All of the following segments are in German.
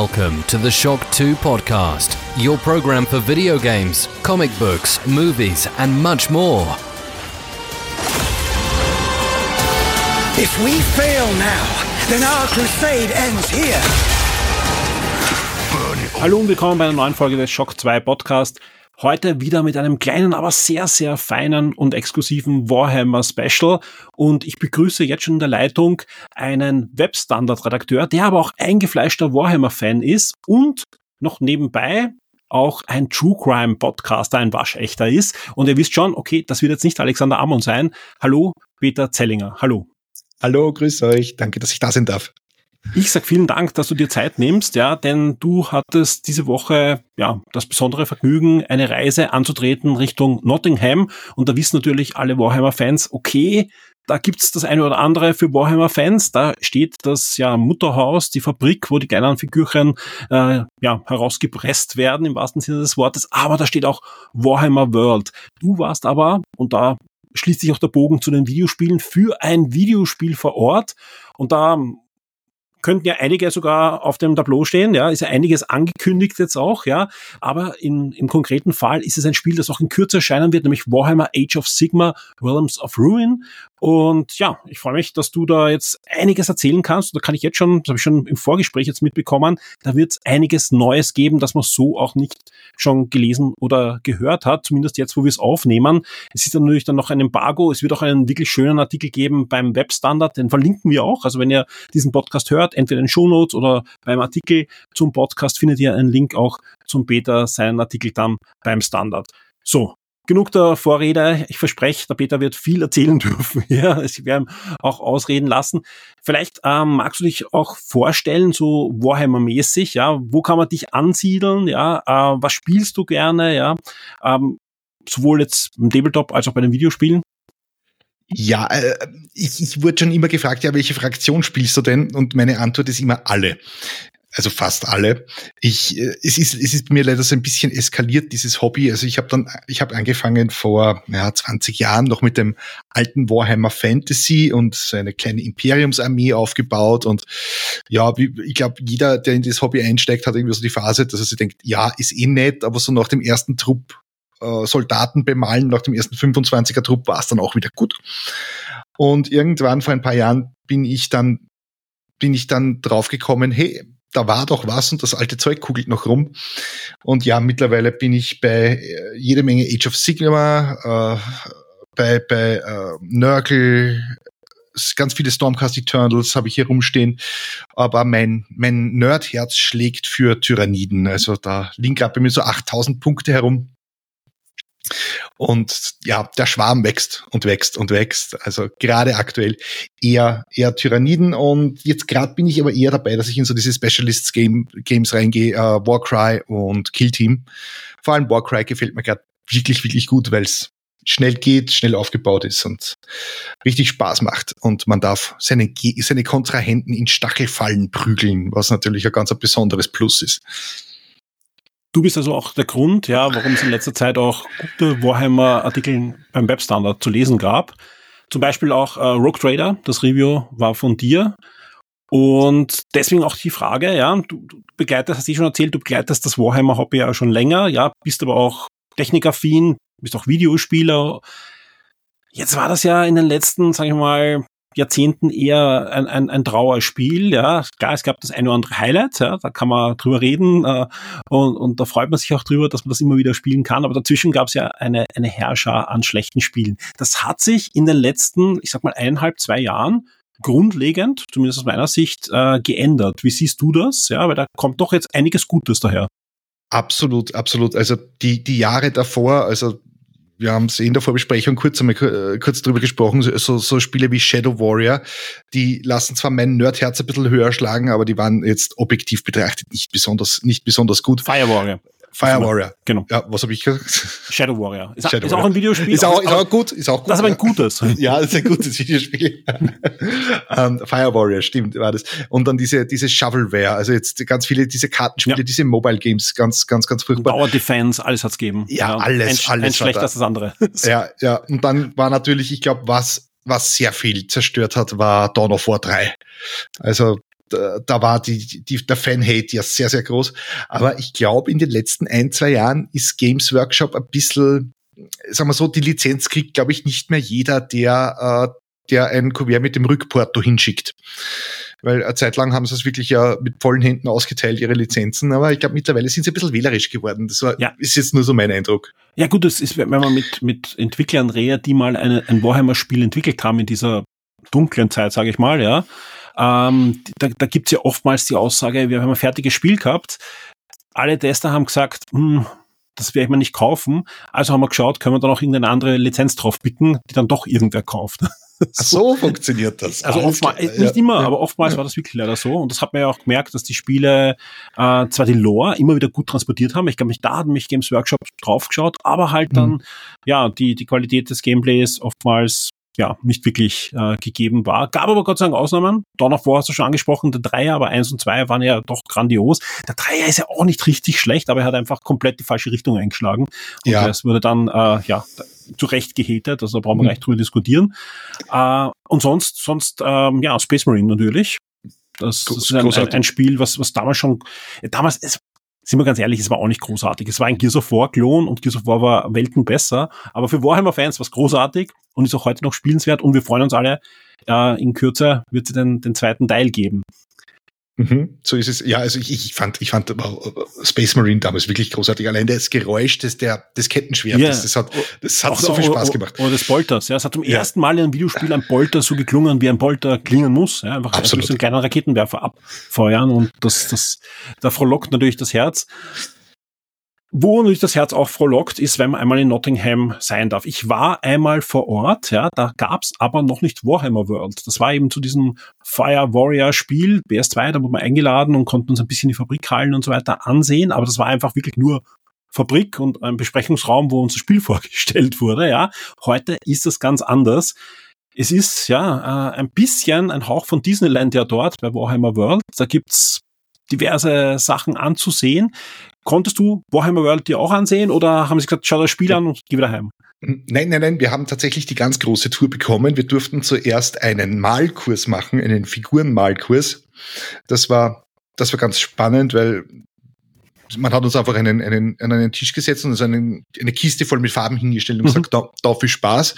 Welcome to the Shock 2 podcast, your program for video games, comic books, movies, and much more. If we fail now, then our crusade ends here. Hallo und willkommen bei einer neuen Folge des Shock 2 Podcast. Heute wieder mit einem kleinen, aber sehr, sehr feinen und exklusiven Warhammer Special. Und ich begrüße jetzt schon in der Leitung einen Webstandard-Redakteur, der aber auch eingefleischter Warhammer-Fan ist und noch nebenbei auch ein True Crime Podcaster, ein Waschechter ist. Und ihr wisst schon, okay, das wird jetzt nicht Alexander Ammon sein. Hallo, Peter Zellinger. Hallo. Hallo, grüß euch. Danke, dass ich da sein darf. Ich sag vielen Dank, dass du dir Zeit nimmst, ja, denn du hattest diese Woche ja das besondere Vergnügen, eine Reise anzutreten Richtung Nottingham. Und da wissen natürlich alle Warhammer-Fans, okay, da gibt's das eine oder andere für Warhammer-Fans. Da steht das ja Mutterhaus, die Fabrik, wo die kleinen Figürchen äh, ja, herausgepresst werden, im wahrsten Sinne des Wortes. Aber da steht auch Warhammer World. Du warst aber, und da schließt sich auch der Bogen zu den Videospielen, für ein Videospiel vor Ort. Und da könnten ja einige sogar auf dem Tableau stehen, ja, ist ja einiges angekündigt jetzt auch, ja, aber in, im konkreten Fall ist es ein Spiel, das auch in Kürze erscheinen wird, nämlich Warhammer Age of Sigma Realms of Ruin und ja, ich freue mich, dass du da jetzt einiges erzählen kannst. Da kann ich jetzt schon, das habe ich schon im Vorgespräch jetzt mitbekommen, da wird es einiges Neues geben, das man so auch nicht schon gelesen oder gehört hat, zumindest jetzt, wo wir es aufnehmen. Es ist dann natürlich dann noch ein Embargo. Es wird auch einen wirklich schönen Artikel geben beim Webstandard, den verlinken wir auch. Also wenn ihr diesen Podcast hört, entweder in Shownotes oder beim Artikel zum Podcast findet ihr einen Link auch zum Beta, seinen Artikel dann beim Standard. So, genug der Vorrede. Ich verspreche, der Peter wird viel erzählen dürfen. Ja, ich werde auch ausreden lassen. Vielleicht ähm, magst du dich auch vorstellen, so Warhammer-mäßig, ja, wo kann man dich ansiedeln, ja, äh, was spielst du gerne, ja, ähm, sowohl jetzt im Tabletop als auch bei den Videospielen? Ja, äh, ich, ich wurde schon immer gefragt, ja, welche Fraktion spielst du denn? Und meine Antwort ist immer alle also fast alle. Ich, äh, es ist, es ist mir leider so ein bisschen eskaliert dieses Hobby. Also ich habe dann, ich habe angefangen vor ja, 20 Jahren noch mit dem alten Warhammer Fantasy und so eine kleine Imperiumsarmee aufgebaut und ja, ich glaube, jeder, der in das Hobby einsteigt, hat irgendwie so die Phase, dass er sich denkt, ja, ist eh nett, aber so nach dem ersten Trupp äh, Soldaten bemalen, nach dem ersten 25er Trupp war es dann auch wieder gut. Und irgendwann vor ein paar Jahren bin ich dann bin ich dann draufgekommen, hey, da war doch was und das alte Zeug kugelt noch rum. Und ja, mittlerweile bin ich bei äh, jede Menge Age of Sigma, äh, bei, bei äh, Nurgle, ganz viele Stormcast Eternals habe ich hier rumstehen. Aber mein, mein Nerdherz schlägt für Tyranniden. Also da liegen gerade bei mir so 8000 Punkte herum. Und ja, der Schwarm wächst und wächst und wächst. Also gerade aktuell eher, eher Tyranniden. Und jetzt gerade bin ich aber eher dabei, dass ich in so diese Specialists Game, Games reingehe, äh, Warcry und Kill Team. Vor allem Warcry gefällt mir gerade wirklich, wirklich gut, weil es schnell geht, schnell aufgebaut ist und richtig Spaß macht. Und man darf seine, seine Kontrahenten in Stachelfallen prügeln, was natürlich ein ganz ein besonderes Plus ist. Du bist also auch der Grund, ja, warum es in letzter Zeit auch gute Warhammer-Artikel beim Webstandard zu lesen gab. Zum Beispiel auch äh, Rogue Trader, das Review war von dir. Und deswegen auch die Frage, ja, du, du begleitest, hast du schon erzählt, du begleitest das Warhammer-Hobby ja schon länger, ja, bist aber auch technikaffin, bist auch Videospieler. Jetzt war das ja in den letzten, sag ich mal, Jahrzehnten eher ein, ein, ein Trauerspiel. Ja, klar, es gab das eine oder andere Highlight, ja, da kann man drüber reden äh, und, und da freut man sich auch drüber, dass man das immer wieder spielen kann. Aber dazwischen gab es ja eine, eine Herrscher an schlechten Spielen. Das hat sich in den letzten, ich sag mal, eineinhalb, zwei Jahren grundlegend, zumindest aus meiner Sicht, äh, geändert. Wie siehst du das? Ja, weil da kommt doch jetzt einiges Gutes daher. Absolut, absolut. Also die, die Jahre davor, also wir haben es in der Vorbesprechung kurz einmal äh, kurz drüber gesprochen, so, so Spiele wie Shadow Warrior, die lassen zwar mein Nerdherz ein bisschen höher schlagen, aber die waren jetzt objektiv betrachtet nicht besonders, nicht besonders gut. Fire Warrior. Fire Warrior. Genau. Ja, was habe ich gesagt? Shadow Warrior. Ist, Shadow ist Warrior. auch ein Videospiel. Ist auch, ist auch gut, ist auch gut. Das ist aber ein gutes. Ja, das ist ein gutes Videospiel. um, Fire Warrior, stimmt, war das. Und dann diese, diese Shovelware, also jetzt ganz viele, diese Kartenspiele, Ja. diese Mobile Games, ganz, ganz, ganz furchtbar. Tower Defense, alles hat's gegeben. Ja, alles, ein, alles Ein schlechter als das andere. Ja, ja. Und dann war natürlich, ich glaube, was, was sehr viel zerstört hat, war Dawn of War 3. Also da, da war die, die, der Fan-Hate ja sehr, sehr groß. Aber ich glaube, in den letzten ein, zwei Jahren ist Games Workshop ein bisschen, sagen wir so, die Lizenz kriegt, glaube ich, nicht mehr jeder, der, äh, der ein Kuvert mit dem Rückporto hinschickt. Weil eine Zeit lang haben sie es wirklich ja mit vollen Händen ausgeteilt, ihre Lizenzen. Aber ich glaube, mittlerweile sind sie ein bisschen wählerisch geworden. Das war, ja. ist jetzt nur so mein Eindruck. Ja gut, das ist, wenn man mit, mit Entwicklern redet, die mal eine, ein Warhammer-Spiel entwickelt haben in dieser dunklen Zeit, sage ich mal, ja, ähm, da, da gibt es ja oftmals die Aussage, wir haben ein fertiges Spiel gehabt. Alle Tester haben gesagt, hm, das werde ich mir nicht kaufen. Also haben wir geschaut, können wir da noch irgendeine andere Lizenz drauf picken, die dann doch irgendwer kauft. So funktioniert das. Also oftmals, nicht ja, immer, ja. aber oftmals ja. war das wirklich leider so. Und das hat man ja auch gemerkt, dass die Spiele äh, zwar die Lore immer wieder gut transportiert haben. Ich glaube, da hat mich Games Workshop draufgeschaut, aber halt dann, mhm. ja, die, die Qualität des Gameplays oftmals ja, nicht wirklich äh, gegeben war. Gab aber Gott sei Dank Ausnahmen. Dawn of War hast du schon angesprochen, der Dreier, aber eins und zwei waren ja doch grandios. Der Dreier ist ja auch nicht richtig schlecht, aber er hat einfach komplett die falsche Richtung eingeschlagen. Und ja. es wurde dann, äh, ja, zu Recht gehatet, also da brauchen wir mhm. gleich drüber diskutieren. Äh, und sonst, sonst, ähm, ja, Space Marine natürlich. Das, das ist ein, ein, ein, Spiel, was, was damals schon, damals, es, sind wir ganz ehrlich, es war auch nicht großartig. Es war ein Gears of War-Klon und Gears of War war Welten besser. Aber für Warhammer-Fans war es großartig und ist auch heute noch spielenswert und wir freuen uns alle, äh, in Kürze wird es den, den zweiten Teil geben. Mhm, so ist es. Ja, also ich, ich fand, ich fand Space Marine damals wirklich großartig. Allein das Geräusch des, der, des Kettenschwertes, yeah. das hat, das hat so viel Spaß gemacht. Oder des Bolters, ja. Es hat zum ja. ersten Mal in einem Videospiel ein Bolter so geklungen, wie ein Bolter klingen muss. Ja, einfach Absolut. einen kleinen Raketenwerfer abfeuern und das, das, da frohlockt natürlich das Herz. Wo natürlich das Herz auch frohlockt, ist, wenn man einmal in Nottingham sein darf. Ich war einmal vor Ort, ja, da gab's aber noch nicht Warhammer World. Das war eben zu diesem Fire Warrior Spiel, BS2, da wurde man eingeladen und konnten uns ein bisschen die Fabrikhallen und so weiter ansehen, aber das war einfach wirklich nur Fabrik und ein Besprechungsraum, wo uns das Spiel vorgestellt wurde, ja. Heute ist das ganz anders. Es ist ja äh, ein bisschen ein Hauch von Disneyland ja dort bei Warhammer World. Da gibt's diverse Sachen anzusehen. Konntest du Warhammer World dir auch ansehen oder haben sie gesagt, schau das Spiel an und geh wieder heim? Nein, nein, nein, wir haben tatsächlich die ganz große Tour bekommen. Wir durften zuerst einen Malkurs machen, einen Figurenmalkurs. Das war, das war ganz spannend, weil man hat uns einfach einen, einen, an einen Tisch gesetzt und uns eine, eine Kiste voll mit Farben hingestellt und mhm. gesagt, da, da viel Spaß.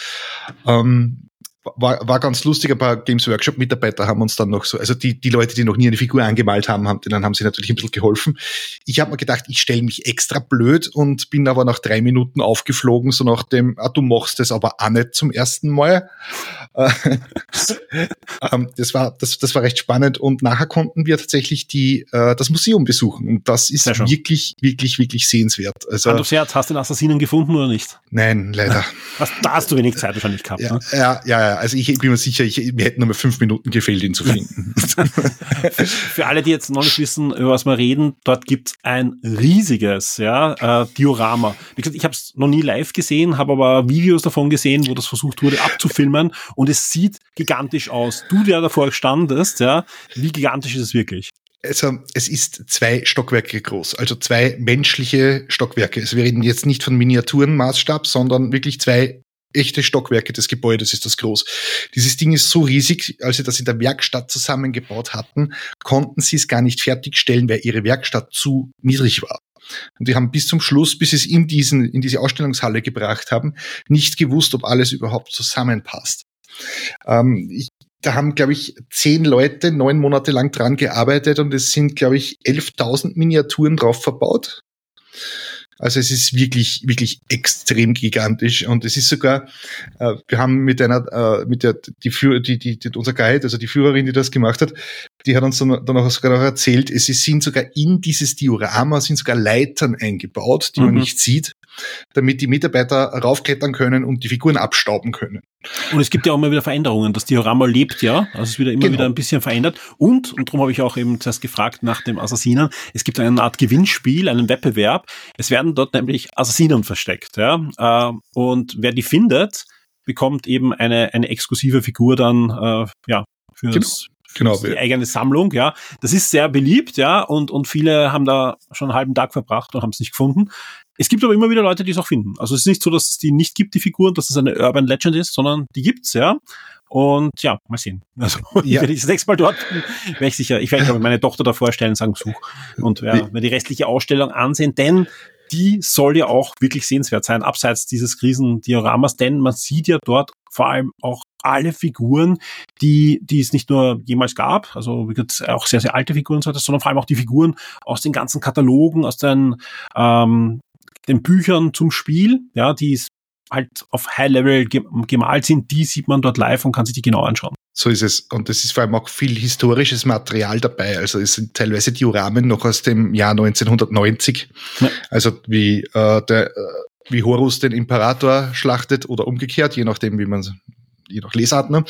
Ähm, war, war ganz lustig, ein paar Games Workshop Mitarbeiter haben uns dann noch so, also die, die Leute, die noch nie eine Figur angemalt haben, haben denen haben sie natürlich ein bisschen geholfen. Ich habe mir gedacht, ich stelle mich extra blöd und bin aber nach drei Minuten aufgeflogen, so nach dem, ah, du machst das aber auch nicht zum ersten Mal. ähm, das war, das, das war recht spannend und nachher konnten wir tatsächlich die, äh, das Museum besuchen und das ist wirklich, wirklich, wirklich sehenswert. Also, Hand aufs Herz, hast du den Assassinen gefunden oder nicht? Nein, leider. da hast du wenig Zeit wahrscheinlich gehabt. Ja, ne? ja, ja, ja, also ich bin mir sicher, ich, mir hätten nur mal fünf Minuten gefehlt, ihn zu finden. Für alle, die jetzt noch nicht wissen, über was wir reden, dort gibt es ein riesiges ja, äh, Diorama. Wie gesagt, ich habe es noch nie live gesehen, habe aber Videos davon gesehen, wo das versucht wurde abzufilmen und es sieht gigantisch aus. Du, der davor standest, ja, wie gigantisch ist es wirklich? also es ist zwei Stockwerke groß, also zwei menschliche Stockwerke. Es reden jetzt nicht von Miniaturenmaßstab, sondern wirklich zwei echte Stockwerke des Gebäudes ist das groß. Dieses Ding ist so riesig, als sie das in der Werkstatt zusammengebaut hatten, konnten sie es gar nicht fertigstellen, weil ihre Werkstatt zu niedrig war. Und die haben bis zum Schluss, bis sie es in diesen, in diese Ausstellungshalle gebracht haben, nicht gewusst, ob alles überhaupt zusammenpasst. Ähm, ich, da haben, glaube ich, zehn Leute neun Monate lang dran gearbeitet und es sind, glaube ich, 11.000 Miniaturen drauf verbaut. Also es ist wirklich, wirklich extrem gigantisch und es ist sogar, äh, wir haben mit einer, äh, mit der, die, Führer, die, die, die, unser Guide, also die Führerin, die das gemacht hat, die hat uns dann, dann auch sogar noch erzählt, es sind sogar in dieses Diorama sind sogar Leitern eingebaut, die mhm. man nicht sieht, damit die Mitarbeiter raufklettern können und die Figuren abstauben können. Und es gibt ja auch immer wieder Veränderungen. Das Diorama lebt ja, also es ist wieder immer genau. wieder ein bisschen verändert. Und, und darum habe ich auch eben zuerst gefragt nach dem Assassinen, es gibt eine Art Gewinnspiel, einen Wettbewerb. Es werden dort nämlich Assassinen versteckt. Ja? Äh, und wer die findet, bekommt eben eine, eine exklusive Figur dann äh, ja, für genau. das Genau. Die eigene Sammlung, ja. Das ist sehr beliebt, ja, und, und viele haben da schon einen halben Tag verbracht und haben es nicht gefunden. Es gibt aber immer wieder Leute, die es auch finden. Also es ist nicht so, dass es die nicht gibt, die Figuren, dass es eine Urban Legend ist, sondern die gibt's, ja. Und ja, mal sehen. Also ja. wenn ich das nächste Mal dort bin, werde ich sicher, ich werde meine Tochter da vorstellen, sagen, such. Und ja, mir die restliche Ausstellung ansehen, denn die soll ja auch wirklich sehenswert sein, abseits dieses Krisendioramas, denn man sieht ja dort vor allem auch alle Figuren, die, die es nicht nur jemals gab, also auch sehr, sehr alte Figuren, sondern vor allem auch die Figuren aus den ganzen Katalogen, aus den, ähm, den Büchern zum Spiel, ja, die halt auf High Level gemalt sind, die sieht man dort live und kann sich die genau anschauen. So ist es. Und es ist vor allem auch viel historisches Material dabei. Also es sind teilweise Dioramen noch aus dem Jahr 1990. Ja. Also wie äh, der äh, wie Horus den Imperator schlachtet oder umgekehrt, je nachdem, wie man je nach Lesart, ne?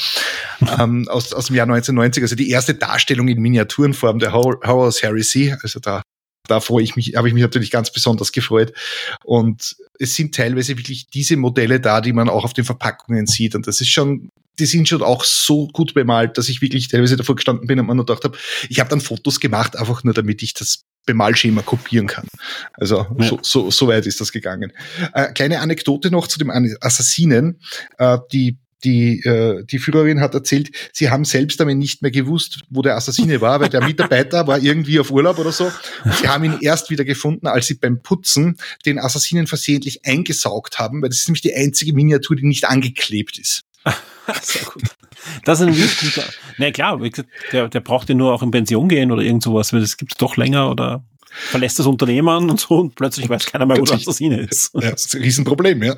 ähm, aus, aus dem Jahr 1990, also die erste Darstellung in Miniaturenform der Horus Heresy, also da da freue ich mich, habe ich mich natürlich ganz besonders gefreut. Und es sind teilweise wirklich diese Modelle da, die man auch auf den Verpackungen sieht. Und das ist schon, die sind schon auch so gut bemalt, dass ich wirklich teilweise davor gestanden bin und mir nur gedacht habe, ich habe dann Fotos gemacht, einfach nur damit ich das Bemalschema kopieren kann. Also ja. so, so, so weit ist das gegangen. Äh, kleine Anekdote noch zu dem Assassinen. Äh, die die, äh, die Führerin hat erzählt, sie haben selbst damit nicht mehr gewusst, wo der Assassine war, weil der Mitarbeiter war irgendwie auf Urlaub oder so. Und sie haben ihn erst wieder gefunden, als sie beim Putzen den Assassinen versehentlich eingesaugt haben, weil das ist nämlich die einzige Miniatur, die nicht angeklebt ist. Sehr gut. Das ist ein wirklich guter. Na klar, der, der braucht ja nur auch in Pension gehen oder irgend sowas, weil das gibt es doch länger oder verlässt das Unternehmen und so und plötzlich weiß keiner mehr, wo der Assassine ist. Ja, das ist ein Riesenproblem, ja.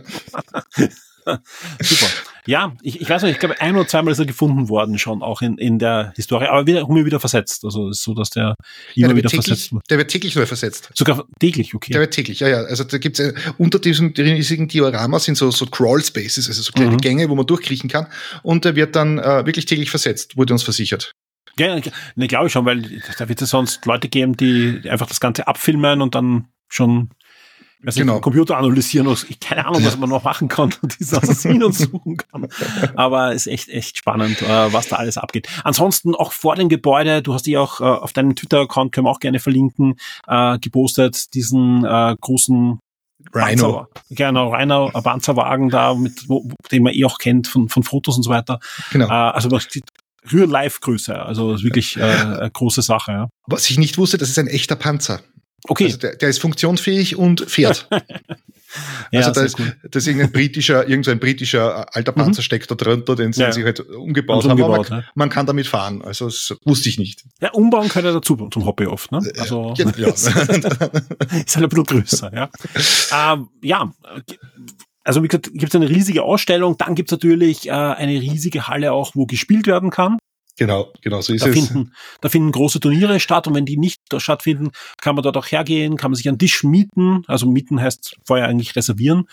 Super. Ja, ich, ich weiß nicht, ich glaube, ein oder zweimal ist er gefunden worden schon, auch in, in der Historie, aber wieder, immer wieder versetzt. Also es ist so, dass der immer ja, der wieder täglich, versetzt wird. Der wird täglich neu versetzt. Sogar täglich, okay. Der wird täglich, ja, ja. Also da gibt's äh, unter diesem riesigen Diorama sind so, so Crawl Spaces, also so kleine mhm. Gänge, wo man durchkriechen kann. Und der wird dann äh, wirklich täglich versetzt, wurde uns versichert. Ja, ne, glaube ich schon, weil da wird es sonst Leute geben, die einfach das Ganze abfilmen und dann schon also genau. Computer analysieren und ich keine Ahnung, was man noch machen kann und diese Assassinen suchen kann. Aber ist echt, echt spannend, äh, was da alles abgeht. Ansonsten auch vor dem Gebäude, du hast die auch äh, auf deinem Twitter-Account, können wir auch gerne verlinken, äh, gepostet, diesen äh, großen Rhino. Genau, Rhino, ein Panzerwagen da, mit, wo, den man eh auch kennt von, von Fotos und so weiter. Genau. Äh, also man sieht Real-Life-Größe, also wirklich äh, eine große Sache. Ja. Was ich nicht wusste, das ist ein echter Panzer. Okay. Also der, der ist funktionsfähig und fährt. ja, also da ist, cool. das ist irgendein britischer, irgendein britischer äh, alter Panzer mhm. steckt da drunter, den sie, ja. sie halt umgebaut haben. Umgebaut, man, ja. man, kann damit fahren. Also das wusste ich nicht. Ja, umbauen kann er dazu zum Hobby oft. Ne? Also ja, ja. ist halt ein bisschen größer. Ja, ähm, ja also wie gesagt, gibt es eine riesige Ausstellung, dann gibt es natürlich äh, eine riesige Halle auch, wo gespielt werden kann. Genau, genau, so ist da es. Finden, da finden große Turniere statt und wenn die nicht stattfinden, kann man dort auch hergehen, kann man sich einen Tisch mieten, also mieten heißt vorher eigentlich reservieren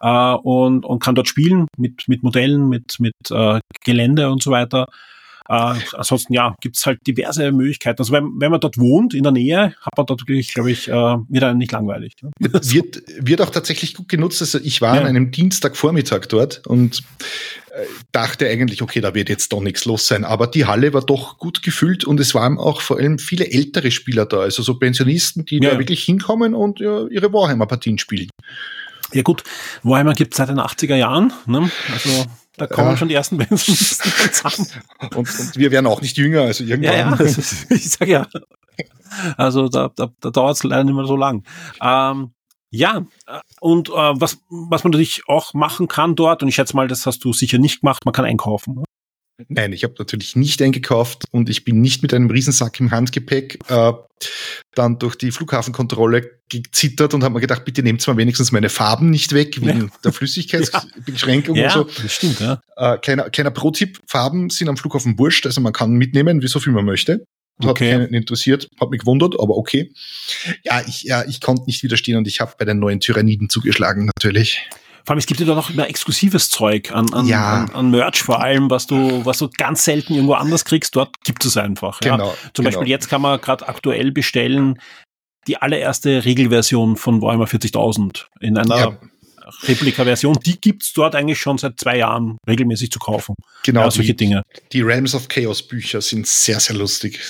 äh, und, und kann dort spielen mit, mit Modellen, mit, mit äh, Gelände und so weiter. Äh, ansonsten ja, gibt's halt diverse Möglichkeiten. Also wenn, wenn man dort wohnt, in der Nähe, hat man dort wirklich, glaube ich, äh, wird nicht langweilig. Ne? Wird, wird auch tatsächlich gut genutzt. Also ich war ja. an einem Dienstagvormittag dort und äh, dachte eigentlich, okay, da wird jetzt doch nichts los sein. Aber die Halle war doch gut gefüllt und es waren auch vor allem viele ältere Spieler da, also so Pensionisten, die ja. da wirklich hinkommen und ja, ihre Warhammer-Partien spielen. Ja gut, Warhammer gibt es seit den 80er Jahren. Ne? Also da kommen ja. schon die ersten Pensionisten zusammen. Und, und, wir werden auch nicht jünger, also irgendwann. Ja, ja, ich sag ja. Also da, da, da dauert es leider nicht mehr so lang. Ähm, ja, und äh, was, was man natürlich auch machen kann dort, und ich schätze mal, das hast du sicher nicht gemacht, man kann einkaufen. Ne? Nein, ich habe natürlich nicht eingekauft und ich bin nicht mit einem Riesensack im Handgepäck äh, dann durch die Flughafenkontrolle gezittert und habe mir gedacht, bitte nehmt mal wenigstens meine Farben nicht weg wegen ja. der Flüssigkeitsbeschränkung ja. und so. Das stimmt, ja. Äh, kleiner, kleiner Pro-Tipp, Farben sind am Flughafen wurscht, also man kann mitnehmen, wie so viel man möchte. Hat okay. keinen interessiert, hat mich gewundert, aber okay. Ja, ich, ja, ich konnte nicht widerstehen und ich habe bei den neuen Tyranniden zugeschlagen, natürlich. Vor allem, es gibt ja doch noch immer exklusives Zeug an, an, ja. an, an Merch vor allem, was du, was du ganz selten irgendwo anders kriegst. Dort gibt es einfach. Genau. Ja. Zum genau. Beispiel jetzt kann man gerade aktuell bestellen die allererste Regelversion von Warhammer 40.000 in einer ja. Replika-Version. Die gibt's dort eigentlich schon seit zwei Jahren regelmäßig zu kaufen. Genau. Ja, solche die, Dinge. Die Realms of Chaos Bücher sind sehr, sehr lustig.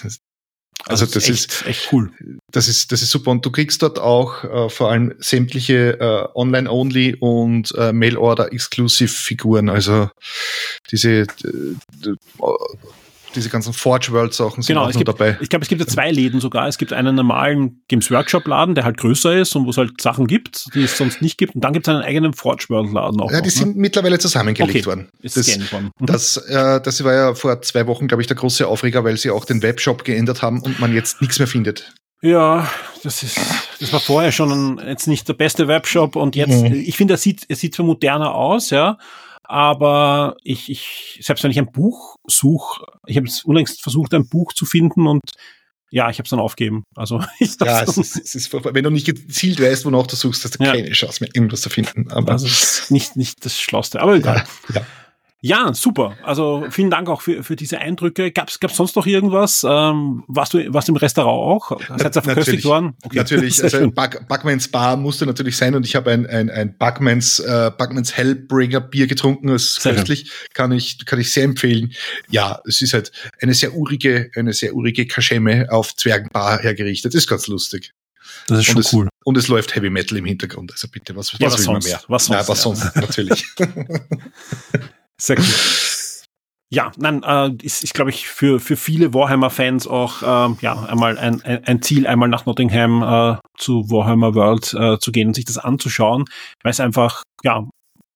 Also, also das ist, echt, ist, echt cool. Das ist, das ist super. Und du kriegst dort auch äh, vor allem sämtliche äh, Online-Only und äh, Mail-Order-Exclusive-Figuren. Also diese diese ganzen Forge World Sachen sind genau, es gibt, dabei. Ich glaube, es gibt ja zwei Läden sogar. Es gibt einen normalen Games Workshop Laden, der halt größer ist und wo es halt Sachen gibt, die es sonst nicht gibt. Und dann gibt es einen eigenen Forge World Laden auch. Ja, die noch, sind ne? mittlerweile zusammengelegt okay. worden. Ist das, worden. Mhm. Das, äh, das war ja vor zwei Wochen, glaube ich, der große Aufreger, weil sie auch den Webshop geändert haben und man jetzt nichts mehr findet. Ja, das ist, das war vorher schon jetzt nicht der beste Webshop und jetzt, mhm. ich finde, er sieht, er sieht zwar moderner aus, ja, aber ich, ich, selbst wenn ich ein Buch suche, ich habe es unlängst versucht, ein Buch zu finden und ja, ich habe es dann aufgeben. Also ich ja, es ist, es ist, wenn du nicht gezielt weißt, wonach du suchst, hast du ja. keine Chance mehr, irgendwas zu finden. Aber das ist nicht, nicht das Schlauste, aber egal. Ja, ja. Ja, super. Also vielen Dank auch für, für diese Eindrücke. Gab es sonst noch irgendwas? Ähm, warst du warst im Restaurant auch? Seid ihr verköstigt worden? Okay. Natürlich. Also Back, Backmans Bar musste natürlich sein und ich habe ein, ein, ein Backmans, äh, Backmans Hellbringer Bier getrunken. Das ist köstlich. Kann ich, kann ich sehr empfehlen. Ja, es ist halt eine sehr urige, eine sehr urige Kaschemme auf Zwergenbar hergerichtet. Das ist ganz lustig. Das ist schon und cool. und es läuft Heavy Metal im Hintergrund. Also bitte, was, was, ja, was will sonst? man mehr? Was sonst? Ja, was sonst, natürlich. Sehr cool. Ja, nein, äh, ist, ist glaube ich, für, für viele Warhammer-Fans auch äh, ja, einmal ein, ein, Ziel, einmal nach Nottingham äh, zu Warhammer World äh, zu gehen und sich das anzuschauen, weil es einfach, ja,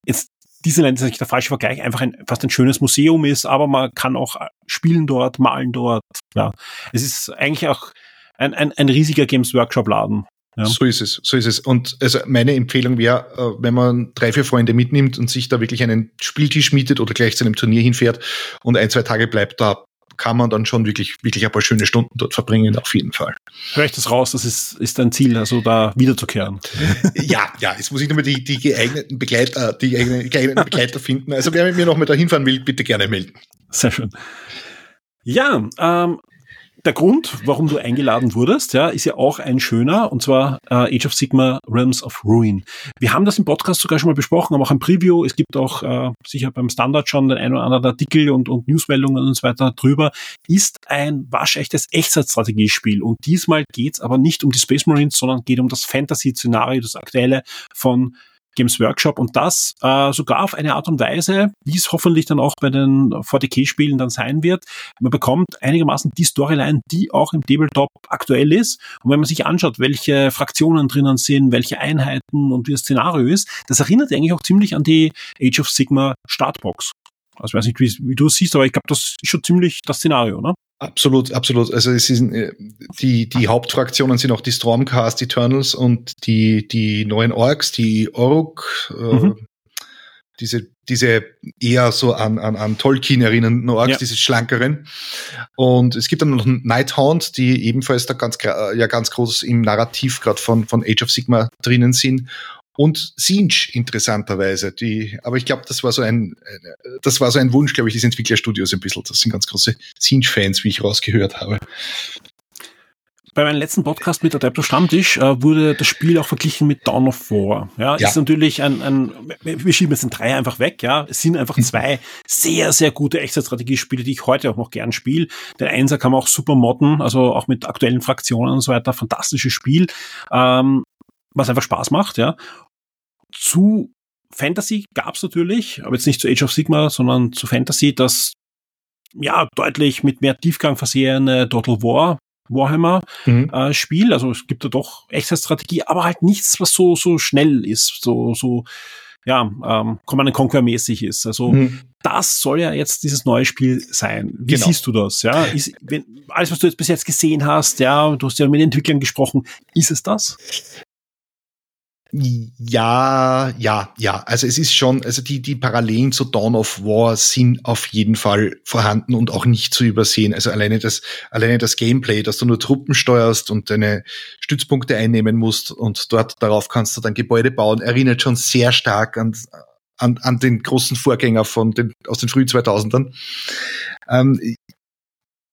jetzt Disneyland ist nicht der falsche Vergleich, einfach ein, fast ein schönes Museum ist, aber man kann auch spielen dort, malen dort. Ja, es ist eigentlich auch ein, ein, ein riesiger Games Workshop Laden. Ja. So ist es, so ist es. Und also meine Empfehlung wäre, äh, wenn man drei, vier Freunde mitnimmt und sich da wirklich einen Spieltisch mietet oder gleich zu einem Turnier hinfährt und ein, zwei Tage bleibt, da kann man dann schon wirklich, wirklich ein paar schöne Stunden dort verbringen, auf jeden Fall. Hör ich das raus, das ist, ist dein Ziel, also da wiederzukehren. ja, ja, jetzt muss ich nur mal die, die geeigneten Begleiter, die geeigneten Begleiter finden. Also wer mit mir noch mal da hinfahren will, bitte gerne melden. Sehr schön. Ja, ähm, der Grund, warum du eingeladen wurdest, ja, ist ja auch ein schöner, und zwar äh, Age of Sigma Realms of Ruin. Wir haben das im Podcast sogar schon mal besprochen, aber auch ein Preview. Es gibt auch äh, sicher beim Standard schon den ein oder anderen Artikel und, und Newsmeldungen und so weiter drüber. Ist ein waschechtes Echtzeitstrategiespiel. Und diesmal geht's aber nicht um die Space Marines, sondern geht um das Fantasy-Szenario, das aktuelle von Games Workshop und das äh, sogar auf eine Art und Weise, wie es hoffentlich dann auch bei den 40k-Spielen dann sein wird. Man bekommt einigermaßen die Storyline, die auch im Tabletop aktuell ist. Und wenn man sich anschaut, welche Fraktionen drinnen sind, welche Einheiten und wie das Szenario ist, das erinnert eigentlich auch ziemlich an die Age of Sigma Startbox. Also ich weiß nicht, wie, wie du es siehst, aber ich glaube, das ist schon ziemlich das Szenario, ne? Absolut, absolut. Also es sind äh, die die Hauptfraktionen sind auch die Stormcast Eternals und die die neuen Orks, die Ork, äh, mhm. diese diese eher so an an, an Tolkien erinnernden Orks, ja. diese schlankeren. Und es gibt dann noch Nighthound, die ebenfalls da ganz ja ganz groß im Narrativ gerade von von Age of Sigma drinnen sind und Sinch interessanterweise. Die, aber ich glaube, das war so ein, das war so ein Wunsch, glaube ich, des Entwicklerstudios ein bisschen. Das sind ganz große Sinch-Fans, wie ich rausgehört habe. Bei meinem letzten Podcast mit Adepto Stammtisch äh, wurde das Spiel auch verglichen mit Dawn of War. Ja, ja. ist natürlich ein, ein, wir schieben jetzt den drei einfach weg, ja. Es sind einfach zwei sehr, sehr gute Echtzeitstrategiespiele, die ich heute auch noch gern spiele. Der Einser kann man auch super modden, also auch mit aktuellen Fraktionen und so weiter. Fantastisches Spiel. Ähm, was einfach Spaß macht, ja. Zu Fantasy gab's natürlich, aber jetzt nicht zu Age of Sigma, sondern zu Fantasy, das ja deutlich mit mehr Tiefgang versehene Total War Warhammer mhm. äh, Spiel. Also es gibt da doch Echtzeitstrategie, aber halt nichts, was so so schnell ist, so so ja ähm, Command Conquer mäßig ist. Also mhm. das soll ja jetzt dieses neue Spiel sein. Wie genau. siehst du das? Ja, ist, wenn, alles was du jetzt bis jetzt gesehen hast, ja, du hast ja mit den Entwicklern gesprochen, ist es das? Ja, ja, ja. Also es ist schon, also die, die Parallelen zu Dawn of War sind auf jeden Fall vorhanden und auch nicht zu übersehen. Also alleine das, alleine das Gameplay, dass du nur Truppen steuerst und deine Stützpunkte einnehmen musst und dort darauf kannst du dann Gebäude bauen, erinnert schon sehr stark an, an, an den großen Vorgänger von den, aus den frühen 2000ern. Ähm,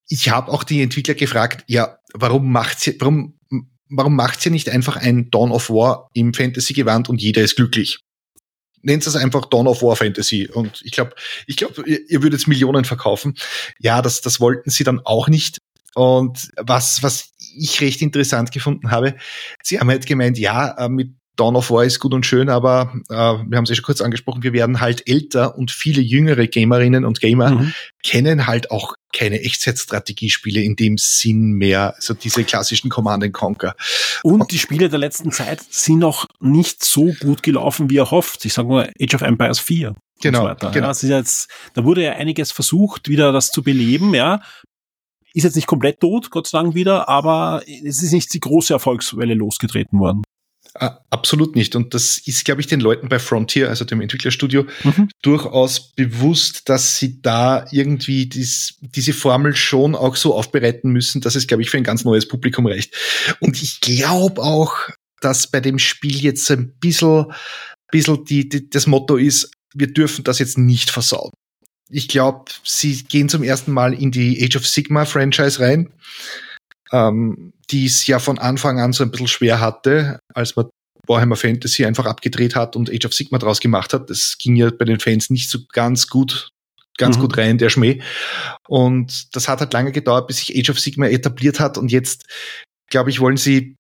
ich habe auch die Entwickler gefragt, ja, warum macht sie, warum warum macht ihr nicht einfach ein Dawn of War im Fantasy-Gewand und jeder ist glücklich? Nennt es einfach Dawn of War Fantasy. Und ich glaube, ich glaube, ihr, ihr würdet Millionen verkaufen. Ja, das, das wollten sie dann auch nicht. Und was, was ich recht interessant gefunden habe, sie haben halt gemeint, ja, äh, mit Dawn of War ist gut und schön, aber äh, wir haben es ja schon kurz angesprochen, wir werden halt älter und viele jüngere Gamerinnen und Gamer mhm. kennen halt auch keine Echtzeitstrategiespiele in dem Sinn mehr, so diese klassischen Command Conquer. Und die Spiele der letzten Zeit sind noch nicht so gut gelaufen, wie er hofft. Ich sage nur Age of Empires 4. Genau, so genau. Ja, das ist jetzt, da wurde ja einiges versucht, wieder das zu beleben, ja. Ist jetzt nicht komplett tot, Gott sei Dank wieder, aber es ist nicht die große Erfolgswelle losgetreten worden. Absolut nicht. Und das ist, glaube ich, den Leuten bei Frontier, also dem Entwicklerstudio, mhm. durchaus bewusst, dass sie da irgendwie dies, diese Formel schon auch so aufbereiten müssen, dass es, glaube ich, für ein ganz neues Publikum reicht. Und ich glaube auch, dass bei dem Spiel jetzt ein bisschen, bisschen die, die, das Motto ist, wir dürfen das jetzt nicht versauen. Ich glaube, sie gehen zum ersten Mal in die Age of Sigma Franchise rein ähm, die es ja von Anfang an so ein bisschen schwer hatte, als man Warhammer Fantasy einfach abgedreht hat und Age of Sigma draus gemacht hat. Das ging ja bei den Fans nicht so ganz gut, ganz mhm. gut rein, der Schmäh. Und das hat halt lange gedauert, bis sich Age of Sigma etabliert hat. Und jetzt, glaube ich, wollen sie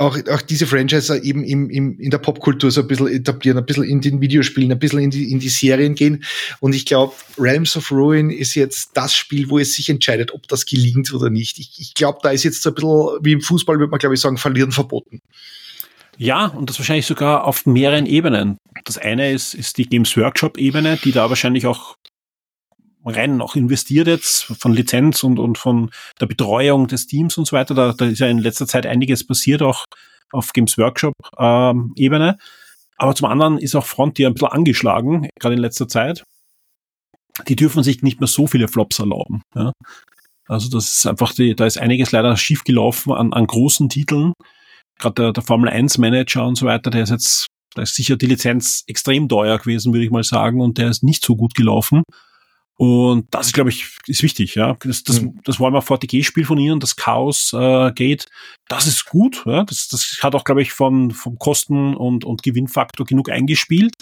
auch, auch diese Franchise eben im, im, in der Popkultur so ein bisschen etablieren, ein bisschen in den Videospielen, ein bisschen in die, in die Serien gehen. Und ich glaube, Realms of Ruin ist jetzt das Spiel, wo es sich entscheidet, ob das gelingt oder nicht. Ich, ich glaube, da ist jetzt so ein bisschen, wie im Fußball würde man, glaube ich, sagen, verlieren verboten. Ja, und das wahrscheinlich sogar auf mehreren Ebenen. Das eine ist, ist die Games Workshop-Ebene, die da wahrscheinlich auch rein auch investiert jetzt von Lizenz und, und von der Betreuung des Teams und so weiter. Da, da ist ja in letzter Zeit einiges passiert, auch auf Games Workshop-Ebene. Ähm, Aber zum anderen ist auch Frontier ein bisschen angeschlagen, gerade in letzter Zeit. Die dürfen sich nicht mehr so viele Flops erlauben. Ja. Also das ist einfach, die, da ist einiges leider schief gelaufen an, an großen Titeln. Gerade der, der Formel 1 Manager und so weiter, der ist jetzt, da ist sicher die Lizenz extrem teuer gewesen, würde ich mal sagen, und der ist nicht so gut gelaufen. Und das ist, glaube ich, ist wichtig, ja. Das, das, mhm. das Warhammer 40G-Spiel von ihnen, das Chaos äh, Gate, das ist gut, ja. Das, das hat auch, glaube ich, vom, vom Kosten- und, und Gewinnfaktor genug eingespielt.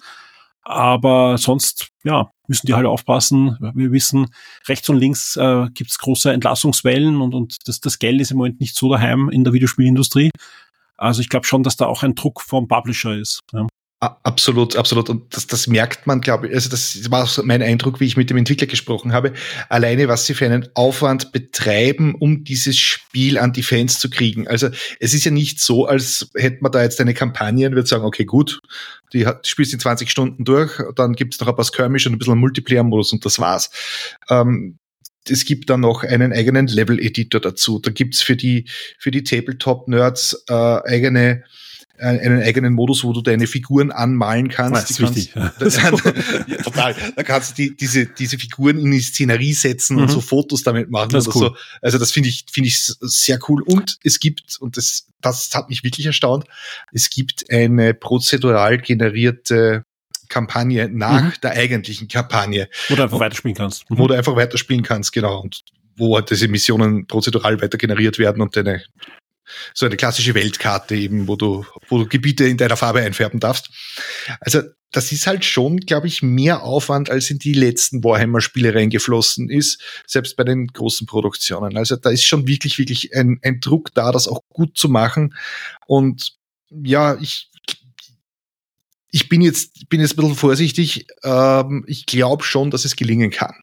Aber sonst, ja, müssen die halt aufpassen. Wir wissen, rechts und links äh, gibt es große Entlassungswellen und, und das, das Geld ist im Moment nicht so daheim in der Videospielindustrie. Also ich glaube schon, dass da auch ein Druck vom Publisher ist. Ja. Absolut, absolut. Und das, das merkt man, glaube ich, also das war mein Eindruck, wie ich mit dem Entwickler gesprochen habe. Alleine, was sie für einen Aufwand betreiben, um dieses Spiel an die Fans zu kriegen. Also es ist ja nicht so, als hätte man da jetzt eine Kampagne und würde sagen, okay, gut, die, die spielst in 20 Stunden durch, dann gibt's noch ein paar Skirmish und ein bisschen Multiplayer-Modus und das war's. Ähm, es gibt dann noch einen eigenen Level-Editor dazu. Da gibt's für die, für die Tabletop-Nerds äh, eigene einen eigenen Modus, wo du deine Figuren anmalen kannst. Das ist wichtig. Ja, total. Da kannst du die, diese, diese Figuren in die Szenerie setzen mhm. und so Fotos damit machen das oder cool. so. Also das finde ich, finde ich sehr cool. Und es gibt, und das, das hat mich wirklich erstaunt, es gibt eine prozedural generierte Kampagne nach mhm. der eigentlichen Kampagne. Wo du einfach weiterspielen kannst. Mhm. Wo du einfach weiterspielen kannst, genau. Und wo halt diese Missionen prozedural weiter generiert werden und deine so eine klassische Weltkarte eben, wo du, wo du Gebiete in deiner Farbe einfärben darfst. Also das ist halt schon, glaube ich, mehr Aufwand, als in die letzten Warhammer-Spiele reingeflossen ist, selbst bei den großen Produktionen. Also da ist schon wirklich, wirklich ein, ein Druck da, das auch gut zu machen. Und ja, ich, ich bin jetzt, bin jetzt ein bisschen vorsichtig. Ähm, ich glaube schon, dass es gelingen kann.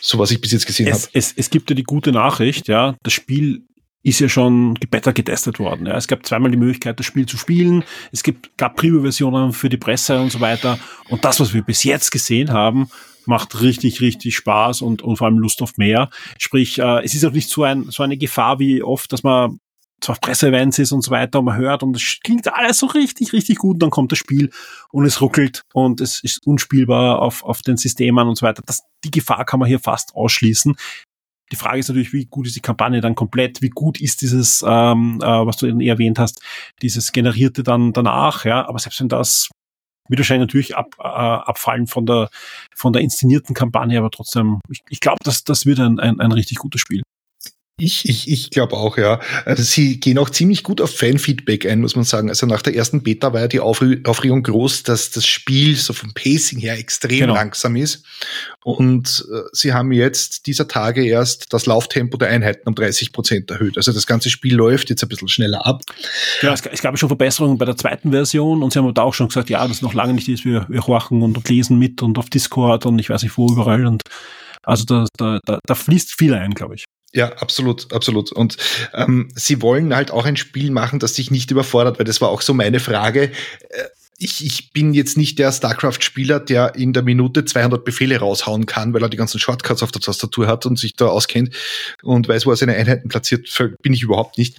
So was ich bis jetzt gesehen habe. Es, es gibt ja die gute Nachricht, ja. Das Spiel ist ja schon besser getestet worden. Ja. Es gab zweimal die Möglichkeit, das Spiel zu spielen. Es gibt, gab Preview-Versionen für die Presse und so weiter. Und das, was wir bis jetzt gesehen haben, macht richtig, richtig Spaß und, und vor allem Lust auf mehr. Sprich, äh, es ist auch nicht so, ein, so eine Gefahr wie oft, dass man zwar auf Presseevents ist und so weiter und man hört und es klingt alles so richtig, richtig gut und dann kommt das Spiel und es ruckelt und es ist unspielbar auf, auf den Systemen und so weiter. Das, die Gefahr kann man hier fast ausschließen. Die Frage ist natürlich, wie gut ist die Kampagne dann komplett? Wie gut ist dieses, ähm, äh, was du eben erwähnt hast, dieses generierte dann danach? Ja, aber selbst wenn das wird wahrscheinlich natürlich ab, äh, abfallen von der von der inszenierten Kampagne, aber trotzdem, ich, ich glaube, dass das wird ein, ein, ein richtig gutes Spiel. Ich, ich, ich glaube auch, ja. Also sie gehen auch ziemlich gut auf Fanfeedback ein, muss man sagen. Also nach der ersten Beta war ja die Aufregung groß, dass das Spiel so vom Pacing her extrem genau. langsam ist. Und äh, sie haben jetzt dieser Tage erst das Lauftempo der Einheiten um 30 Prozent erhöht. Also das ganze Spiel läuft jetzt ein bisschen schneller ab. Ja, es, es gab schon Verbesserungen bei der zweiten Version und sie haben da auch schon gesagt, ja, das ist noch lange nicht ist, wir, wir horchen und lesen mit und auf Discord und ich weiß nicht wo überall und also da, da, da, da fließt viel ein, glaube ich. Ja, absolut, absolut. Und ähm, sie wollen halt auch ein Spiel machen, das sich nicht überfordert, weil das war auch so meine Frage. Äh, ich, ich bin jetzt nicht der StarCraft-Spieler, der in der Minute 200 Befehle raushauen kann, weil er die ganzen Shortcuts auf der Tastatur hat und sich da auskennt und weiß, wo er seine Einheiten platziert. Bin ich überhaupt nicht.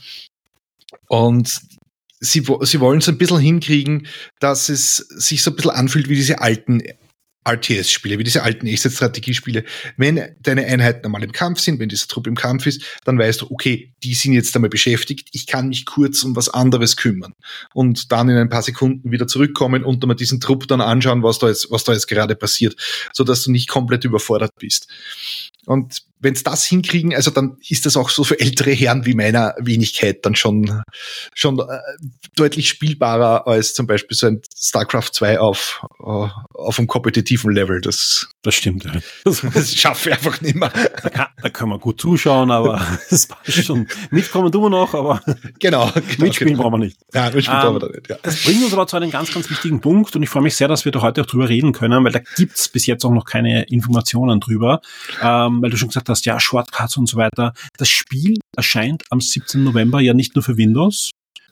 Und sie, sie wollen es ein bisschen hinkriegen, dass es sich so ein bisschen anfühlt wie diese alten RTS-Spiele, wie diese alten Echtzeit-Strategiespiele. Wenn deine Einheiten einmal im Kampf sind, wenn dieser Trupp im Kampf ist, dann weißt du, okay, die sind jetzt einmal beschäftigt, ich kann mich kurz um was anderes kümmern und dann in ein paar Sekunden wieder zurückkommen und einmal diesen Trupp dann anschauen, was da jetzt, was da jetzt gerade passiert, so dass du nicht komplett überfordert bist. Und wenn es das hinkriegen, also dann ist das auch so für ältere Herren wie meiner Wenigkeit dann schon, schon äh, deutlich spielbarer als zum Beispiel so ein StarCraft 2 auf, uh, auf einem kompetitiven Level. Das, das stimmt. Ja. Das, das schaffe ich einfach nicht mehr. Da kann, da kann man gut zuschauen, aber das passt schon. Mitkommen tun wir noch, aber genau, genau mitspielen genau. brauchen wir nicht. Ja, mitspielen ähm, brauchen wir da nicht. Ja. Das bringt uns aber zu einem ganz, ganz wichtigen Punkt und ich freue mich sehr, dass wir da heute auch drüber reden können, weil da gibt's bis jetzt auch noch keine Informationen drüber, ähm, weil du schon gesagt hast, hast, ja, Shortcuts und so weiter. Das Spiel erscheint am 17. November ja nicht nur für Windows,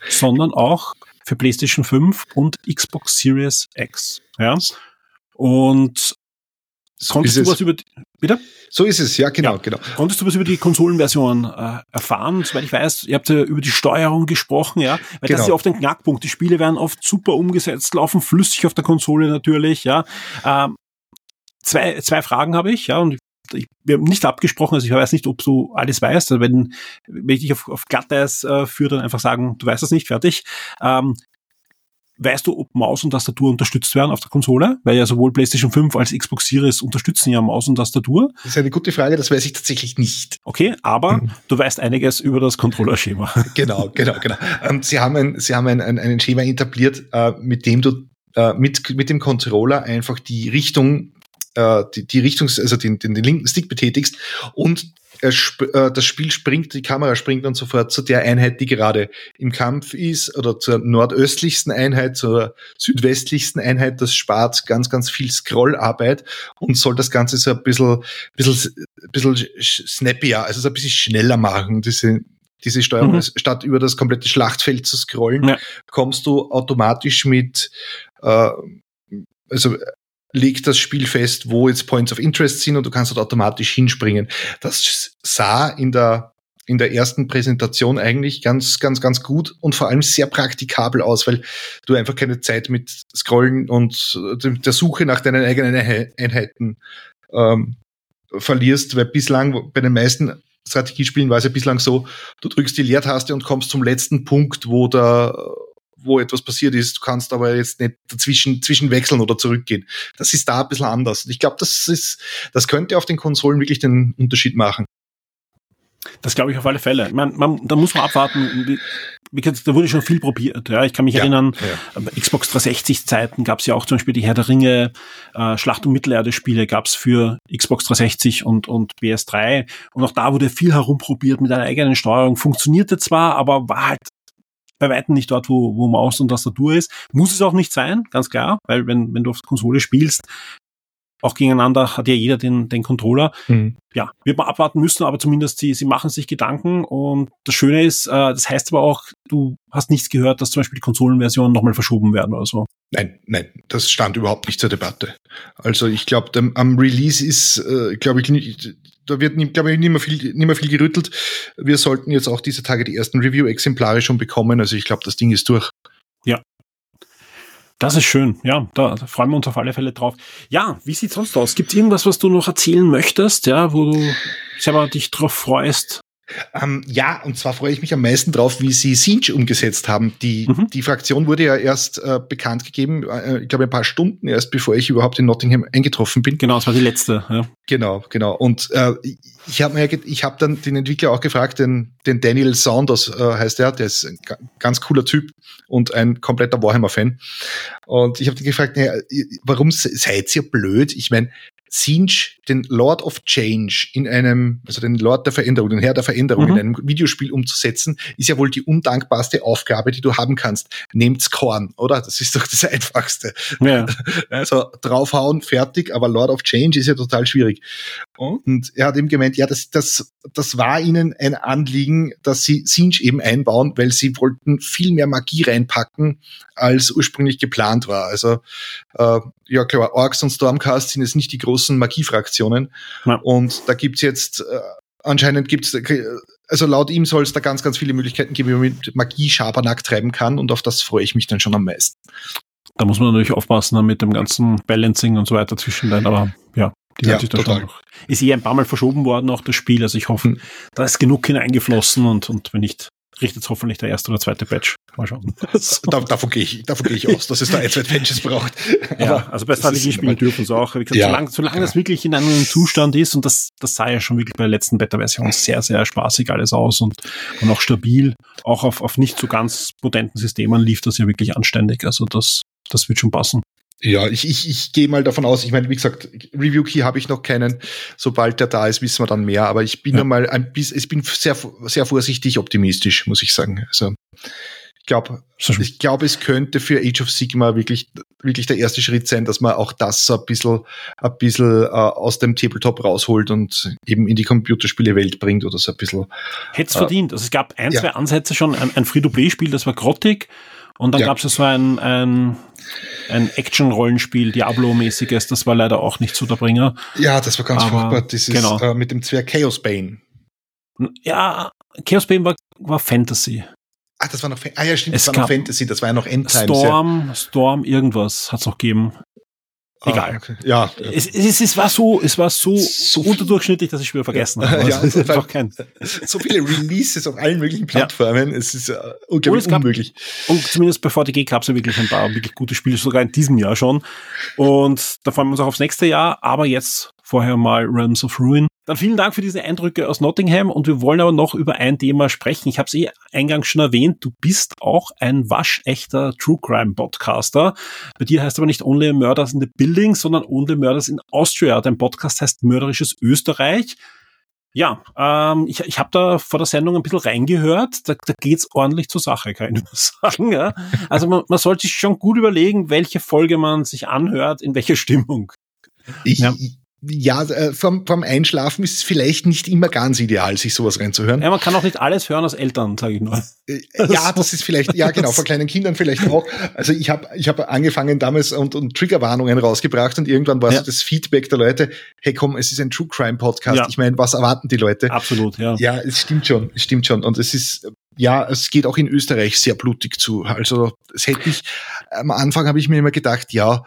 sondern auch für PlayStation 5 und Xbox Series X. Ja. Und so konntest du was über die, bitte? So ist es, ja, genau, ja. genau. Konntest du was über die Konsolenversion äh, erfahren? Soweit ich weiß, ihr habt ja über die Steuerung gesprochen, ja. Weil genau. das ist ja oft ein Knackpunkt. Die Spiele werden oft super umgesetzt, laufen flüssig auf der Konsole natürlich, ja. Ähm, zwei, zwei Fragen habe ich, ja, und ich, wir haben nicht abgesprochen, also ich weiß nicht, ob du alles weißt. Also wenn, wenn ich dich auf, auf Glatteis äh, führe, dann einfach sagen, du weißt das nicht, fertig. Ähm, Weißt du, ob Maus und Tastatur unterstützt werden auf der Konsole? Weil ja sowohl PlayStation 5 als Xbox Series unterstützen ja Maus und Tastatur. Das ist eine gute Frage, das weiß ich tatsächlich nicht. Okay, aber mhm. du weißt einiges über das Controller-Schema. Genau, genau, genau. Ähm, sie haben ein, sie haben ein, ein, ein Schema etabliert, äh, mit dem du äh, mit, mit dem Controller einfach die Richtung äh, die, die Richtungs-, also den, den, den linken Stick betätigst und äh, das Spiel springt, die Kamera springt dann sofort zu der Einheit, die gerade im Kampf ist oder zur nordöstlichsten Einheit, zur südwestlichsten Einheit. Das spart ganz, ganz viel Scrollarbeit und soll das Ganze so ein bisschen, bisschen, bisschen snappier, also so ein bisschen schneller machen, diese, diese Steuerung, mhm. statt über das komplette Schlachtfeld zu scrollen, ja. kommst du automatisch mit, äh, also legt das Spiel fest, wo jetzt Points of Interest sind und du kannst dort automatisch hinspringen. Das sah in der in der ersten Präsentation eigentlich ganz, ganz, ganz gut und vor allem sehr praktikabel aus, weil du einfach keine Zeit mit Scrollen und der Suche nach deinen eigenen Einheiten ähm, verlierst, weil bislang bei den meisten Strategiespielen war es ja bislang so, du drückst die Leertaste und kommst zum letzten Punkt, wo der wo etwas passiert ist. Du kannst aber jetzt nicht dazwischen zwischen wechseln oder zurückgehen. Das ist da ein bisschen anders. Ich glaube, das ist, das könnte auf den Konsolen wirklich den Unterschied machen. Das glaube ich auf alle Fälle. Meine, man, da muss man abwarten. Wie, wie, da wurde schon viel probiert. Ja, ich kann mich ja, erinnern, ja. Xbox 360 Zeiten gab es ja auch zum Beispiel die Herr der Ringe äh, Schlacht um Mittelerde Spiele gab es für Xbox 360 und und PS3 und auch da wurde viel herumprobiert mit einer eigenen Steuerung. Funktionierte zwar, aber war halt bei weitem nicht dort, wo, wo Maus und Tastatur ist. Muss es auch nicht sein, ganz klar, weil wenn, wenn du auf Konsole spielst, auch gegeneinander hat ja jeder den, den Controller. Mhm. Ja, wird man abwarten müssen, aber zumindest sie, sie machen sich Gedanken und das Schöne ist, äh, das heißt aber auch, du hast nichts gehört, dass zum Beispiel die Konsolenversionen nochmal verschoben werden oder so. Nein, nein, das stand überhaupt nicht zur Debatte. Also ich glaube, am Release ist, äh, glaube ich, nicht, da wird, glaube ich, nicht mehr, viel, nicht mehr viel gerüttelt. Wir sollten jetzt auch diese Tage die ersten Review-Exemplare schon bekommen. Also ich glaube, das Ding ist durch. Ja. Das ist schön. Ja, da, freuen wir uns auf alle Fälle drauf. Ja, wie sieht's sonst aus? Gibt es irgendwas, was du noch erzählen möchtest, ja, wo du selber dich drauf freust? Ähm, ja, und zwar freue ich mich am meisten drauf, wie sie Siege umgesetzt haben. Die, mhm. die Fraktion wurde ja erst äh, bekannt gegeben, äh, ich glaube ein paar Stunden erst, bevor ich überhaupt in Nottingham eingetroffen bin. Genau, das war die letzte. Ja. Genau, genau. Und äh, ich habe mir, ich habe dann den Entwickler auch gefragt, den, den Daniel Saunders äh, heißt er, der ist ein ganz cooler Typ und ein kompletter Warhammer-Fan. Und ich habe ihn gefragt, naja, warum seid ihr blöd? Ich meine, Singe den Lord of Change in einem, also den Lord der Veränderung, den Herr der Veränderung mhm. in einem Videospiel umzusetzen, ist ja wohl die undankbarste Aufgabe, die du haben kannst. Nehmt's Korn, oder? Das ist doch das Einfachste. Ja. Also draufhauen, fertig, aber Lord of Change ist ja total schwierig. Und er hat ihm gemeint, ja, das, das, das war ihnen ein Anliegen, dass sie Singe eben einbauen, weil sie wollten viel mehr Magie reinpacken, als ursprünglich geplant war. Also äh, ja klar, Orks und Stormcast sind jetzt nicht die großen Magiefraktionen. Ja. Und da gibt's jetzt äh, anscheinend gibt's also laut ihm soll es da ganz, ganz viele Möglichkeiten geben, wie man mit Magie Schabernack treiben kann und auf das freue ich mich dann schon am meisten. Da muss man natürlich aufpassen ne, mit dem ganzen Balancing und so weiter zwischendrin, aber ja, die ja, sich da total. schon noch. Ist eh ein paar Mal verschoben worden, auch das Spiel. Also ich hoffe, hm. da ist genug hineingeflossen und, und wenn nicht, richtet hoffentlich der erste oder zweite Patch. Mal schauen. da, davon gehe ich, davon gehe ich aus, dass es da ein, zwei Patches braucht. ja, also bei Strategiespielen dürfen es auch. Wie gesagt, ja, solange, solange ja. das wirklich in einem Zustand ist und das, das sah ja schon wirklich bei der letzten Beta-Version sehr, sehr spaßig alles aus und, und auch stabil. Auch auf, auf nicht so ganz potenten Systemen lief das ja wirklich anständig. Also das, das wird schon passen. Ja, ich, ich, ich gehe mal davon aus, ich meine, wie gesagt, Review Key habe ich noch keinen. Sobald der da ist, wissen wir dann mehr. Aber ich bin ja. mal ein bisschen, ich bin sehr, sehr vorsichtig optimistisch, muss ich sagen. Also ich glaube, ich glaube, es könnte für Age of Sigma wirklich, wirklich der erste Schritt sein, dass man auch das so ein bisschen, ein bisschen äh, aus dem Tabletop rausholt und eben in die Computerspiele-Welt bringt oder so ein bisschen. Hätte es äh, verdient. Also es gab ein, ja. zwei Ansätze schon, ein, ein Free-to-Play-Spiel, das war grottig. Und dann ja. gab es ja so ein, ein, ein Action-Rollenspiel, Diablo-mäßiges, das war leider auch nicht so der Bringer. Ja, das war ganz Aber, furchtbar. Das ist genau. äh, mit dem Zwerg Chaos Bane. Ja, Chaos Bane war, war Fantasy. Ah, das war noch, ah ja, stimmt, es das war noch Fantasy, das war ja noch Endtimes. Storm, ja. Storm, irgendwas hat's noch gegeben. Egal. Ah, okay. ja, Es, es, es, war so, es war so, so unterdurchschnittlich, dass ich wieder vergessen habe. ja, also einfach kein so viele Releases auf allen möglichen Plattformen. Ja. Es ist uh, unglaublich und unmöglich. Und zumindest bei VTG gab es ja wirklich ein paar wirklich gute Spiele, sogar in diesem Jahr schon. Und da freuen wir uns auch aufs nächste Jahr. Aber jetzt vorher mal Realms of Ruin. Dann vielen Dank für diese Eindrücke aus Nottingham und wir wollen aber noch über ein Thema sprechen. Ich habe es eh eingangs schon erwähnt, du bist auch ein waschechter True Crime Podcaster. Bei dir heißt aber nicht Only Murders in the Building, sondern Only Murders in Austria. Dein Podcast heißt Mörderisches Österreich. Ja, ähm, ich, ich habe da vor der Sendung ein bisschen reingehört. Da, da geht's ordentlich zur Sache, kann ich nur sagen. Ja? Also man, man sollte sich schon gut überlegen, welche Folge man sich anhört, in welcher Stimmung. Ich, ja ja, äh, vom, vom Einschlafen ist es vielleicht nicht immer ganz ideal, sich sowas reinzuhören. Ja, man kann auch nicht alles hören als Eltern, sage ich nur. Äh, ja, das ist vielleicht, ja genau, von kleinen Kindern vielleicht auch. Also ich habe ich hab angefangen damals und, und Triggerwarnungen rausgebracht und irgendwann war ja. so das Feedback der Leute, hey komm, es ist ein True Crime Podcast. Ja. Ich meine, was erwarten die Leute? Absolut, ja. Ja, es stimmt schon, es stimmt schon. Und es ist, ja, es geht auch in Österreich sehr blutig zu. Also es hätte ich, am Anfang habe ich mir immer gedacht, ja,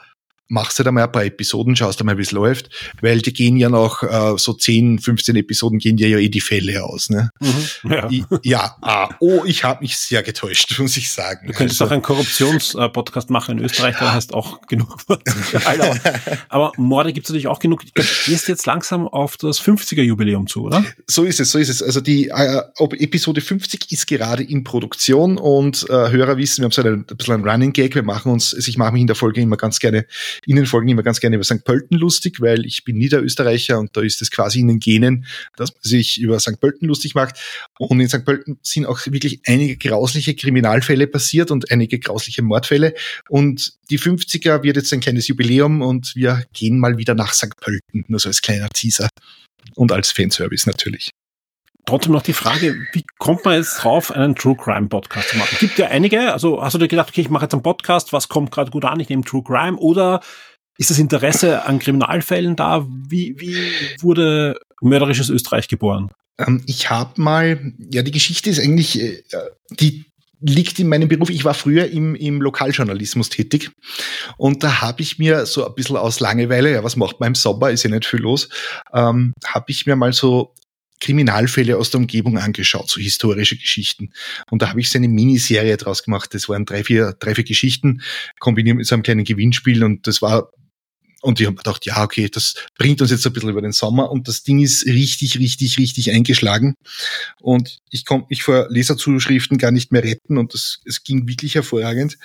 machst du da mal ein paar Episoden, schaust du mal, wie es läuft, weil die gehen ja noch äh, so 10, 15 Episoden gehen dir ja eh die Fälle aus. Ne? Mhm, ja, ich, ja ah, oh, ich habe mich sehr getäuscht, muss ich sagen. Du könntest also, auch einen Korruptionspodcast machen in Österreich, da hast auch genug. Aber Morde gibt es natürlich auch genug. Du gehst jetzt langsam auf das 50er-Jubiläum zu, oder? So ist es, so ist es. Also die äh, Episode 50 ist gerade in Produktion und äh, Hörer wissen, wir haben so ein, ein bisschen ein Running Gag, wir machen uns, also ich mache mich in der Folge immer ganz gerne Ihnen folgen immer ganz gerne über St. Pölten lustig, weil ich bin Niederösterreicher und da ist es quasi in den Genen, dass man sich über St. Pölten lustig macht. Und in St. Pölten sind auch wirklich einige grausliche Kriminalfälle passiert und einige grausliche Mordfälle. Und die 50er wird jetzt ein kleines Jubiläum und wir gehen mal wieder nach St. Pölten, nur so als kleiner Teaser. Und als Fanservice natürlich trotzdem noch die Frage, wie kommt man jetzt drauf, einen True Crime Podcast zu machen? Gibt ja einige, also hast du dir gedacht, okay, ich mache jetzt einen Podcast, was kommt gerade gut an, ich nehme True Crime oder ist das Interesse an Kriminalfällen da? Wie, wie wurde mörderisches Österreich geboren? Ähm, ich habe mal, ja, die Geschichte ist eigentlich, äh, die liegt in meinem Beruf. Ich war früher im, im Lokaljournalismus tätig und da habe ich mir so ein bisschen aus Langeweile, ja, was macht man im Sommer, ist ja nicht viel los, ähm, habe ich mir mal so Kriminalfälle aus der Umgebung angeschaut, so historische Geschichten. Und da habe ich so eine Miniserie draus gemacht. Das waren drei, vier, drei, vier Geschichten, kombiniert mit so einem kleinen Gewinnspiel und das war und ich habe gedacht, ja, okay, das bringt uns jetzt ein bisschen über den Sommer und das Ding ist richtig, richtig, richtig eingeschlagen. Und ich konnte mich vor Leserzuschriften gar nicht mehr retten und das, es ging wirklich hervorragend.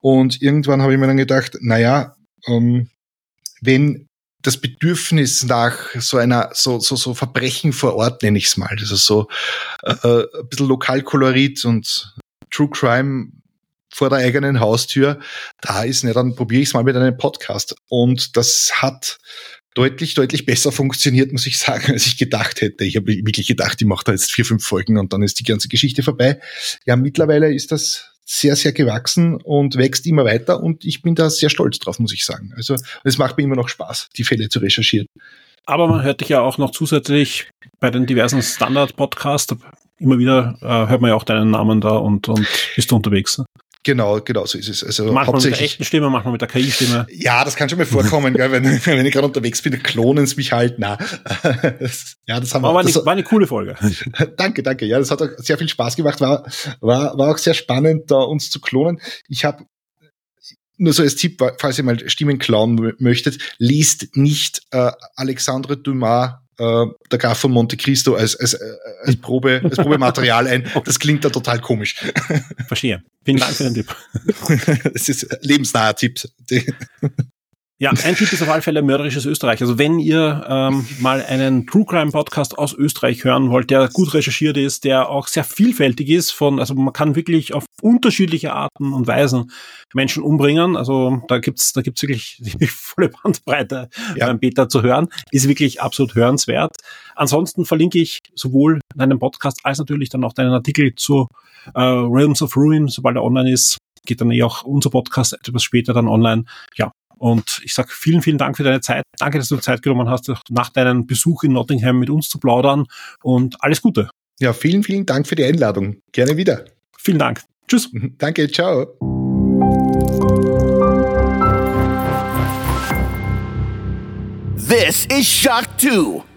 Und irgendwann habe ich mir dann gedacht, naja, ähm, wenn das Bedürfnis nach so einer so so so Verbrechen vor Ort nenne ich es mal, also so äh, äh, ein bisschen Lokalkolorit und True Crime vor der eigenen Haustür, da ist nicht, dann probiere ich es mal mit einem Podcast. Und das hat deutlich, deutlich besser funktioniert, muss ich sagen, als ich gedacht hätte. Ich habe wirklich gedacht, ich mache da jetzt vier, fünf Folgen und dann ist die ganze Geschichte vorbei. Ja, mittlerweile ist das sehr, sehr gewachsen und wächst immer weiter und ich bin da sehr stolz drauf, muss ich sagen. Also es macht mir immer noch Spaß, die Fälle zu recherchieren. Aber man hört dich ja auch noch zusätzlich bei den diversen Standard-Podcasts. Immer wieder äh, hört man ja auch deinen Namen da und, und bist du unterwegs. Ne? Genau, genau so ist es. Also manchmal mit der echten Stimme, manchmal mit der KI-Stimme. Ja, das kann schon mal vorkommen, gell, wenn, wenn ich gerade unterwegs bin, klonen sie mich halt. Na, ja, das haben wir. Aber war, das, eine, war eine coole Folge. danke, danke. Ja, das hat auch sehr viel Spaß gemacht. War, war, war auch sehr spannend, da uns zu klonen. Ich habe nur so als Tipp, falls ihr mal Stimmen klauen möchtet, liest nicht äh, Alexandre Dumas äh, der Graf von Monte Cristo als, als, äh, als, Probe, als Probematerial ein. Das klingt da total komisch. Verstehe. Vielen Dank für den Tipp. das ist lebensnaher Tipp. Ja, ein Tipp ist auf alle Fälle mörderisches Österreich. Also wenn ihr ähm, mal einen True Crime Podcast aus Österreich hören wollt, der gut recherchiert ist, der auch sehr vielfältig ist, von, also man kann wirklich auf unterschiedliche Arten und Weisen Menschen umbringen. Also da gibt's, da gibt's wirklich ziemlich volle Bandbreite ja. beim Beta zu hören. Ist wirklich absolut hörenswert. Ansonsten verlinke ich sowohl deinen Podcast als natürlich dann auch deinen Artikel zu äh, Realms of Ruin, sobald er online ist geht dann eh auch unser Podcast etwas später dann online. Ja, und ich sage vielen, vielen Dank für deine Zeit. Danke, dass du Zeit genommen hast, nach deinem Besuch in Nottingham mit uns zu plaudern und alles Gute. Ja, vielen, vielen Dank für die Einladung. Gerne wieder. Vielen Dank. Tschüss. Danke, ciao. This is Shock 2.